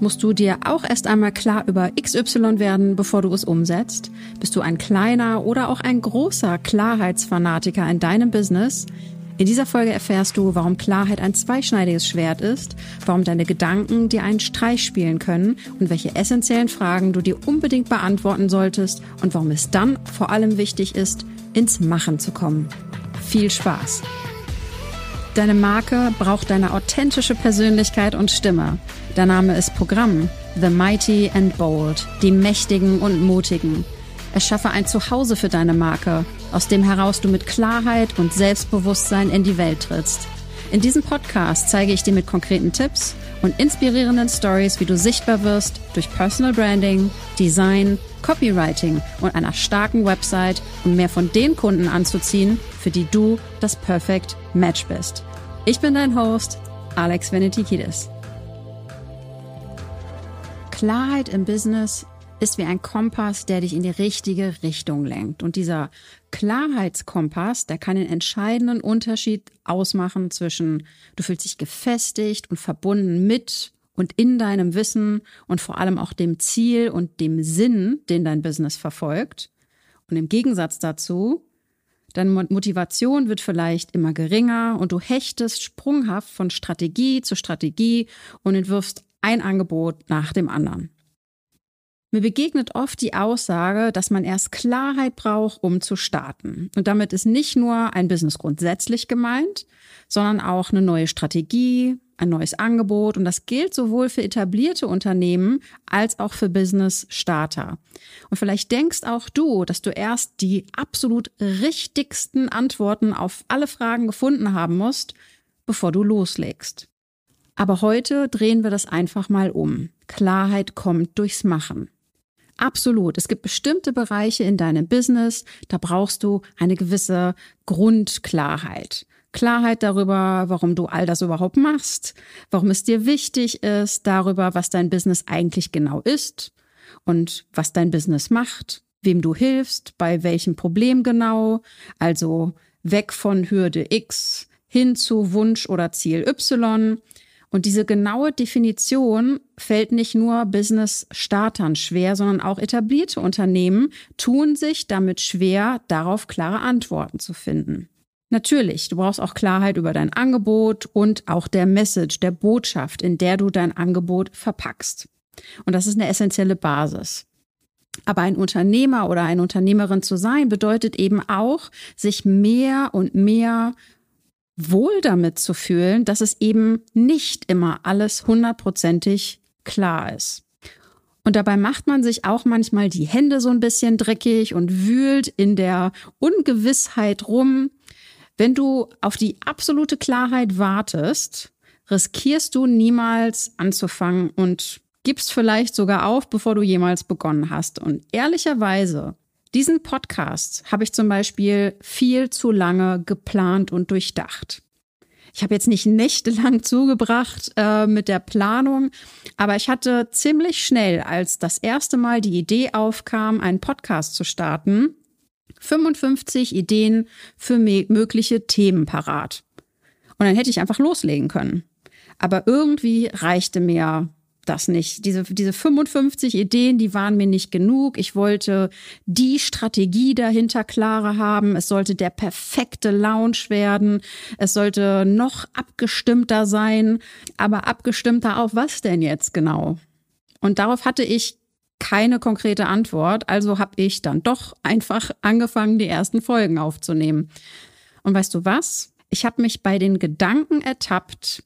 Musst du dir auch erst einmal klar über XY werden, bevor du es umsetzt? Bist du ein kleiner oder auch ein großer Klarheitsfanatiker in deinem Business? In dieser Folge erfährst du, warum Klarheit ein zweischneidiges Schwert ist, warum deine Gedanken dir einen Streich spielen können und welche essentiellen Fragen du dir unbedingt beantworten solltest und warum es dann vor allem wichtig ist, ins Machen zu kommen. Viel Spaß! Deine Marke braucht deine authentische Persönlichkeit und Stimme. Der Name ist Programm. The Mighty and Bold. Die Mächtigen und Mutigen. Erschaffe ein Zuhause für deine Marke, aus dem heraus du mit Klarheit und Selbstbewusstsein in die Welt trittst. In diesem Podcast zeige ich dir mit konkreten Tipps und inspirierenden Stories, wie du sichtbar wirst durch Personal Branding, Design, Copywriting und einer starken Website, um mehr von den Kunden anzuziehen, für die du das Perfect Match bist. Ich bin dein Host, Alex Venetikidis. Klarheit im Business ist wie ein Kompass, der dich in die richtige Richtung lenkt. Und dieser Klarheitskompass, der kann den entscheidenden Unterschied ausmachen zwischen du fühlst dich gefestigt und verbunden mit und in deinem Wissen und vor allem auch dem Ziel und dem Sinn, den dein Business verfolgt. Und im Gegensatz dazu, deine Motivation wird vielleicht immer geringer und du hechtest sprunghaft von Strategie zu Strategie und entwirfst ein Angebot nach dem anderen. Mir begegnet oft die Aussage, dass man erst Klarheit braucht, um zu starten. Und damit ist nicht nur ein Business grundsätzlich gemeint, sondern auch eine neue Strategie, ein neues Angebot. Und das gilt sowohl für etablierte Unternehmen als auch für Business-Starter. Und vielleicht denkst auch du, dass du erst die absolut richtigsten Antworten auf alle Fragen gefunden haben musst, bevor du loslegst. Aber heute drehen wir das einfach mal um. Klarheit kommt durchs Machen. Absolut. Es gibt bestimmte Bereiche in deinem Business, da brauchst du eine gewisse Grundklarheit. Klarheit darüber, warum du all das überhaupt machst, warum es dir wichtig ist, darüber, was dein Business eigentlich genau ist und was dein Business macht, wem du hilfst, bei welchem Problem genau, also weg von Hürde X hin zu Wunsch oder Ziel Y und diese genaue Definition fällt nicht nur Business-Startern schwer, sondern auch etablierte Unternehmen tun sich damit schwer, darauf klare Antworten zu finden. Natürlich, du brauchst auch Klarheit über dein Angebot und auch der Message, der Botschaft, in der du dein Angebot verpackst. Und das ist eine essentielle Basis. Aber ein Unternehmer oder eine Unternehmerin zu sein, bedeutet eben auch, sich mehr und mehr wohl damit zu fühlen, dass es eben nicht immer alles hundertprozentig klar ist. Und dabei macht man sich auch manchmal die Hände so ein bisschen dreckig und wühlt in der Ungewissheit rum. Wenn du auf die absolute Klarheit wartest, riskierst du niemals anzufangen und gibst vielleicht sogar auf, bevor du jemals begonnen hast. Und ehrlicherweise diesen Podcast habe ich zum Beispiel viel zu lange geplant und durchdacht. Ich habe jetzt nicht nächtelang zugebracht äh, mit der Planung, aber ich hatte ziemlich schnell, als das erste Mal die Idee aufkam, einen Podcast zu starten, 55 Ideen für mögliche Themen parat. Und dann hätte ich einfach loslegen können. Aber irgendwie reichte mir das nicht. Diese, diese 55 Ideen, die waren mir nicht genug. Ich wollte die Strategie dahinter klarer haben. Es sollte der perfekte Lounge werden. Es sollte noch abgestimmter sein. Aber abgestimmter auf was denn jetzt genau? Und darauf hatte ich keine konkrete Antwort. Also habe ich dann doch einfach angefangen, die ersten Folgen aufzunehmen. Und weißt du was? Ich habe mich bei den Gedanken ertappt,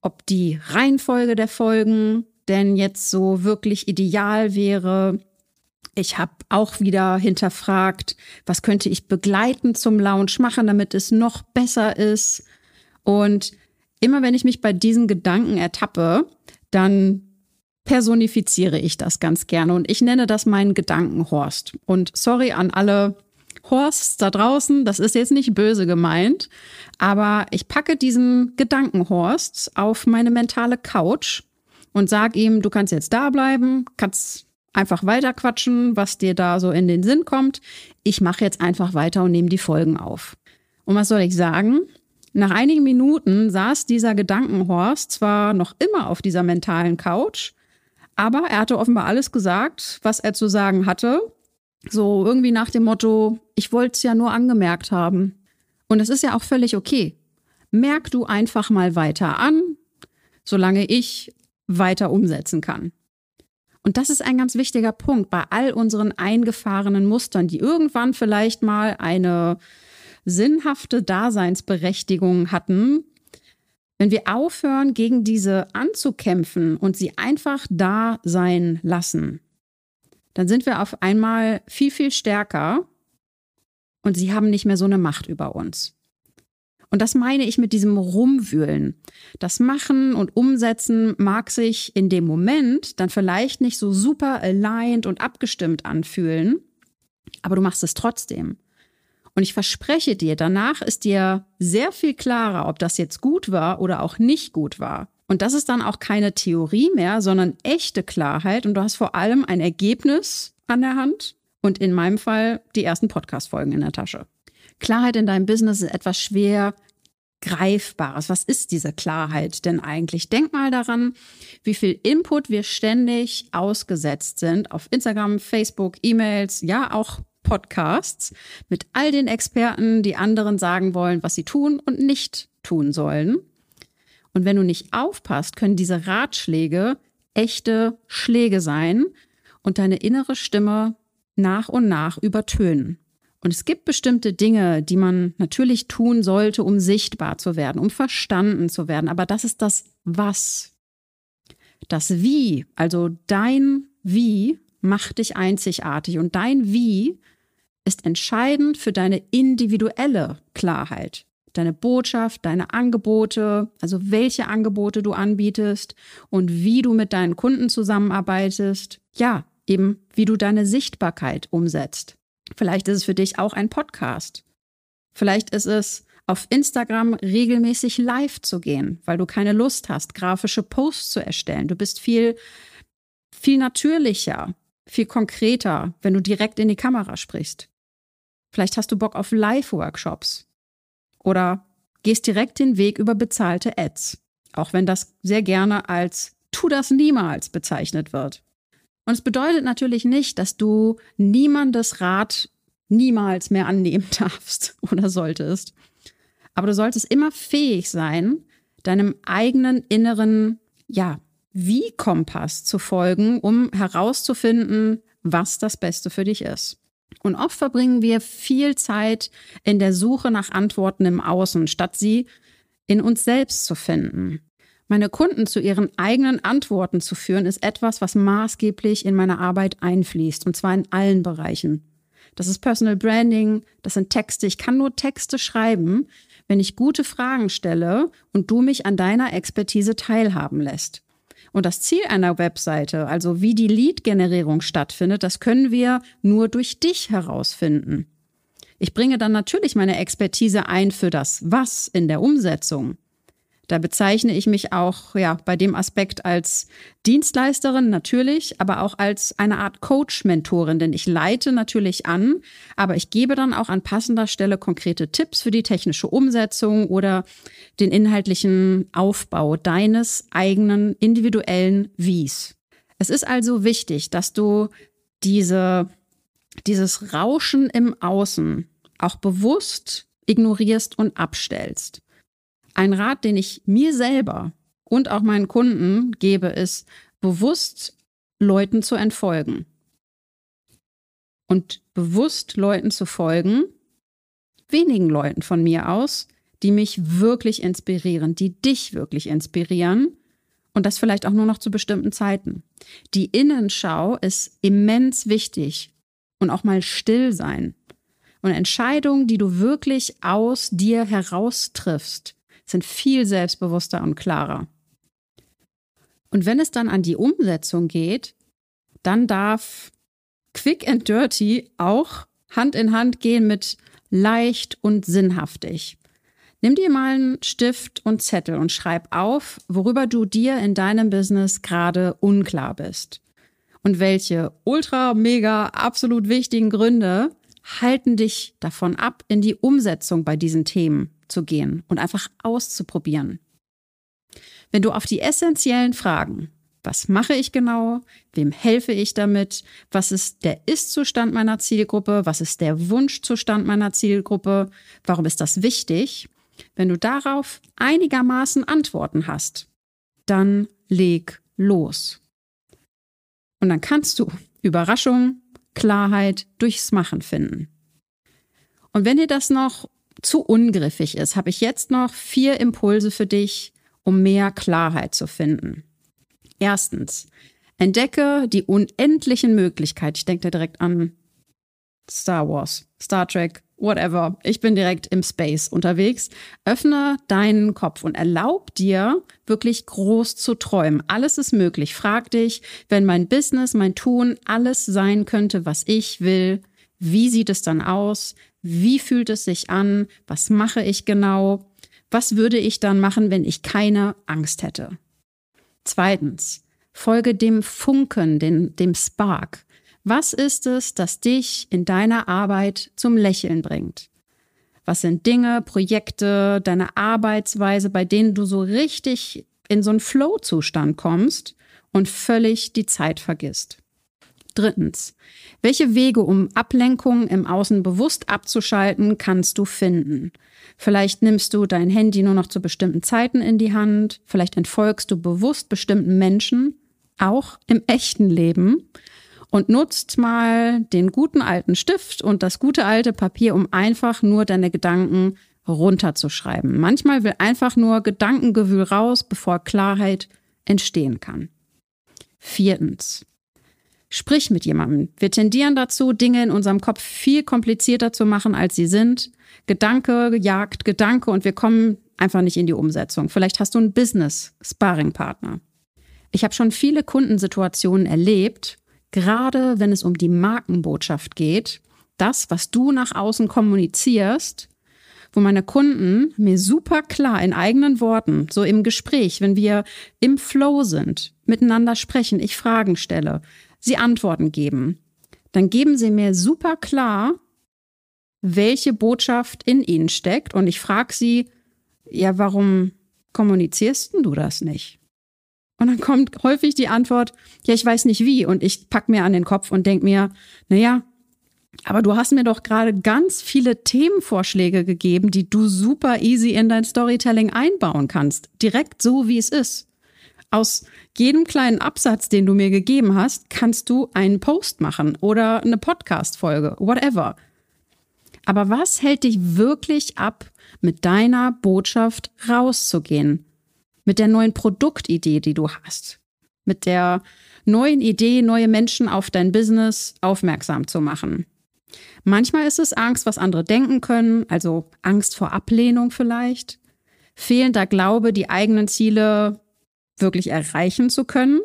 ob die Reihenfolge der Folgen denn jetzt so wirklich ideal wäre. Ich habe auch wieder hinterfragt, was könnte ich begleitend zum Lounge machen, damit es noch besser ist. Und immer wenn ich mich bei diesen Gedanken ertappe, dann personifiziere ich das ganz gerne und ich nenne das meinen Gedankenhorst. Und sorry an alle Horsts da draußen, das ist jetzt nicht böse gemeint, aber ich packe diesen Gedankenhorst auf meine mentale Couch und sag ihm, du kannst jetzt da bleiben, kannst einfach weiterquatschen, was dir da so in den Sinn kommt. Ich mache jetzt einfach weiter und nehme die Folgen auf. Und was soll ich sagen? Nach einigen Minuten saß dieser Gedankenhorst zwar noch immer auf dieser mentalen Couch, Aber er hatte offenbar alles gesagt, was er zu sagen hatte. So irgendwie nach dem Motto, ich wollte es ja nur angemerkt haben. Und es ist ja auch völlig okay. Merk du einfach mal weiter an, solange ich weiter umsetzen kann. Und das ist ein ganz wichtiger Punkt bei all unseren eingefahrenen Mustern, die irgendwann vielleicht mal eine sinnhafte Daseinsberechtigung hatten, wenn wir aufhören, gegen diese anzukämpfen und sie einfach da sein lassen, dann sind wir auf einmal viel, viel stärker und sie haben nicht mehr so eine Macht über uns. Und das meine ich mit diesem Rumwühlen. Das Machen und Umsetzen mag sich in dem Moment dann vielleicht nicht so super aligned und abgestimmt anfühlen, aber du machst es trotzdem. Und ich verspreche dir, danach ist dir sehr viel klarer, ob das jetzt gut war oder auch nicht gut war. Und das ist dann auch keine Theorie mehr, sondern echte Klarheit. Und du hast vor allem ein Ergebnis an der Hand und in meinem Fall die ersten Podcast-Folgen in der Tasche. Klarheit in deinem Business ist etwas schwer Greifbares. Was ist diese Klarheit denn eigentlich? Denk mal daran, wie viel Input wir ständig ausgesetzt sind auf Instagram, Facebook, E-Mails, ja auch Podcasts mit all den Experten, die anderen sagen wollen, was sie tun und nicht tun sollen. Und wenn du nicht aufpasst, können diese Ratschläge echte Schläge sein und deine innere Stimme nach und nach übertönen. Und es gibt bestimmte Dinge, die man natürlich tun sollte, um sichtbar zu werden, um verstanden zu werden. Aber das ist das Was. Das Wie, also dein Wie, macht dich einzigartig. Und dein Wie ist entscheidend für deine individuelle Klarheit. Deine Botschaft, deine Angebote, also welche Angebote du anbietest und wie du mit deinen Kunden zusammenarbeitest. Ja, eben wie du deine Sichtbarkeit umsetzt. Vielleicht ist es für dich auch ein Podcast. Vielleicht ist es auf Instagram regelmäßig live zu gehen, weil du keine Lust hast, grafische Posts zu erstellen. Du bist viel, viel natürlicher, viel konkreter, wenn du direkt in die Kamera sprichst. Vielleicht hast du Bock auf Live-Workshops oder gehst direkt den Weg über bezahlte Ads, auch wenn das sehr gerne als tu das niemals bezeichnet wird. Und es bedeutet natürlich nicht, dass du niemandes Rat niemals mehr annehmen darfst oder solltest. Aber du solltest immer fähig sein, deinem eigenen inneren, ja, Wie-Kompass zu folgen, um herauszufinden, was das Beste für dich ist. Und oft verbringen wir viel Zeit in der Suche nach Antworten im Außen, statt sie in uns selbst zu finden. Meine Kunden zu ihren eigenen Antworten zu führen, ist etwas, was maßgeblich in meine Arbeit einfließt, und zwar in allen Bereichen. Das ist Personal Branding, das sind Texte. Ich kann nur Texte schreiben, wenn ich gute Fragen stelle und du mich an deiner Expertise teilhaben lässt. Und das Ziel einer Webseite, also wie die Lead-Generierung stattfindet, das können wir nur durch dich herausfinden. Ich bringe dann natürlich meine Expertise ein für das Was in der Umsetzung. Da bezeichne ich mich auch ja bei dem Aspekt als Dienstleisterin natürlich, aber auch als eine Art Coach-Mentorin, denn ich leite natürlich an, aber ich gebe dann auch an passender Stelle konkrete Tipps für die technische Umsetzung oder den inhaltlichen Aufbau deines eigenen individuellen Wies. Es ist also wichtig, dass du diese, dieses Rauschen im Außen auch bewusst ignorierst und abstellst. Ein Rat, den ich mir selber und auch meinen Kunden gebe, ist, bewusst Leuten zu entfolgen. Und bewusst Leuten zu folgen, wenigen Leuten von mir aus, die mich wirklich inspirieren, die dich wirklich inspirieren und das vielleicht auch nur noch zu bestimmten Zeiten. Die Innenschau ist immens wichtig und auch mal still sein. Und Entscheidungen, die du wirklich aus dir heraus triffst, sind viel selbstbewusster und klarer. Und wenn es dann an die Umsetzung geht, dann darf Quick and Dirty auch Hand in Hand gehen mit leicht und sinnhaftig. Nimm dir mal einen Stift und Zettel und schreib auf, worüber du dir in deinem Business gerade unklar bist. Und welche ultra, mega, absolut wichtigen Gründe halten dich davon ab, in die Umsetzung bei diesen Themen zu gehen und einfach auszuprobieren. Wenn du auf die essentiellen Fragen Was mache ich genau? Wem helfe ich damit? Was ist der Ist-Zustand meiner Zielgruppe? Was ist der Wunschzustand meiner Zielgruppe? Warum ist das wichtig? Wenn du darauf einigermaßen Antworten hast, dann leg los. Und dann kannst du Überraschung, Klarheit durchs Machen finden. Und wenn dir das noch zu ungriffig ist, habe ich jetzt noch vier Impulse für dich, um mehr Klarheit zu finden. Erstens, entdecke die unendlichen Möglichkeiten. Ich denke da direkt an Star Wars, Star Trek, whatever. Ich bin direkt im Space unterwegs. Öffne deinen Kopf und erlaub dir, wirklich groß zu träumen. Alles ist möglich. Frag dich, wenn mein Business, mein Tun, alles sein könnte, was ich will, wie sieht es dann aus? Wie fühlt es sich an? Was mache ich genau? Was würde ich dann machen, wenn ich keine Angst hätte? Zweitens, folge dem Funken, dem, dem Spark. Was ist es, das dich in deiner Arbeit zum Lächeln bringt? Was sind Dinge, Projekte, deine Arbeitsweise, bei denen du so richtig in so einen Flow-Zustand kommst und völlig die Zeit vergisst? Drittens, welche Wege, um Ablenkungen im Außen bewusst abzuschalten, kannst du finden? Vielleicht nimmst du dein Handy nur noch zu bestimmten Zeiten in die Hand, vielleicht entfolgst du bewusst bestimmten Menschen, auch im echten Leben, und nutzt mal den guten alten Stift und das gute alte Papier, um einfach nur deine Gedanken runterzuschreiben. Manchmal will einfach nur Gedankengewühl raus, bevor Klarheit entstehen kann. Viertens. Sprich mit jemandem. Wir tendieren dazu, Dinge in unserem Kopf viel komplizierter zu machen, als sie sind. Gedanke jagt Gedanke und wir kommen einfach nicht in die Umsetzung. Vielleicht hast du einen Business-Sparring-Partner. Ich habe schon viele Kundensituationen erlebt, gerade wenn es um die Markenbotschaft geht, das, was du nach außen kommunizierst, wo meine Kunden mir super klar in eigenen Worten, so im Gespräch, wenn wir im Flow sind, miteinander sprechen, ich Fragen stelle, sie Antworten geben, dann geben sie mir super klar, welche Botschaft in ihnen steckt. Und ich frage sie, ja, warum kommunizierst du das nicht? Und dann kommt häufig die Antwort, ja, ich weiß nicht wie. Und ich pack mir an den Kopf und denk mir, naja, aber du hast mir doch gerade ganz viele Themenvorschläge gegeben, die du super easy in dein Storytelling einbauen kannst. Direkt so, wie es ist. Aus jedem kleinen Absatz, den du mir gegeben hast, kannst du einen Post machen oder eine Podcast-Folge, whatever. Aber was hält dich wirklich ab, mit deiner Botschaft rauszugehen? Mit der neuen Produktidee, die du hast? Mit der neuen Idee, neue Menschen auf dein Business aufmerksam zu machen? Manchmal ist es Angst, was andere denken können, also Angst vor Ablehnung vielleicht. Fehlender Glaube, die eigenen Ziele wirklich erreichen zu können,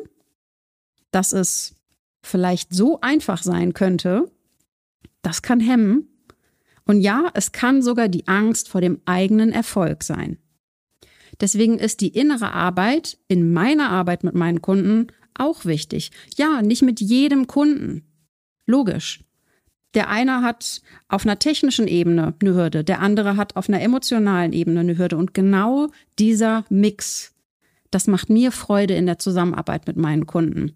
dass es vielleicht so einfach sein könnte, das kann hemmen. Und ja, es kann sogar die Angst vor dem eigenen Erfolg sein. Deswegen ist die innere Arbeit in meiner Arbeit mit meinen Kunden auch wichtig. Ja, nicht mit jedem Kunden. Logisch. Der eine hat auf einer technischen Ebene eine Hürde, der andere hat auf einer emotionalen Ebene eine Hürde. Und genau dieser Mix das macht mir Freude in der Zusammenarbeit mit meinen Kunden.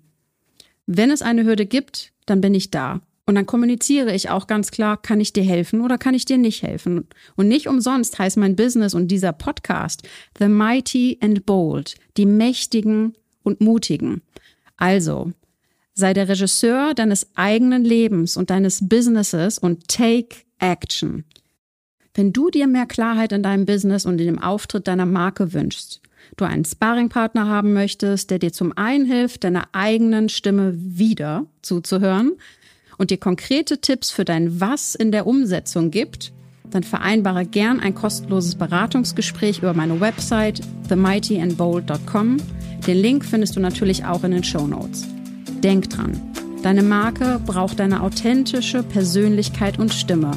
Wenn es eine Hürde gibt, dann bin ich da. Und dann kommuniziere ich auch ganz klar, kann ich dir helfen oder kann ich dir nicht helfen? Und nicht umsonst heißt mein Business und dieser Podcast The Mighty and Bold, die Mächtigen und Mutigen. Also, sei der Regisseur deines eigenen Lebens und deines Businesses und take action. Wenn du dir mehr Klarheit in deinem Business und in dem Auftritt deiner Marke wünschst, du einen Sparringpartner haben möchtest, der dir zum einen hilft, deiner eigenen Stimme wieder zuzuhören und dir konkrete Tipps für dein Was in der Umsetzung gibt, dann vereinbare gern ein kostenloses Beratungsgespräch über meine Website themightyandbold.com. Den Link findest du natürlich auch in den Show Notes. Denk dran, deine Marke braucht deine authentische Persönlichkeit und Stimme.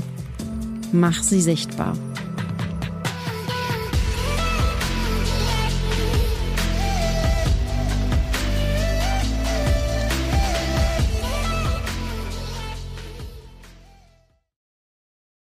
Mach sie sichtbar.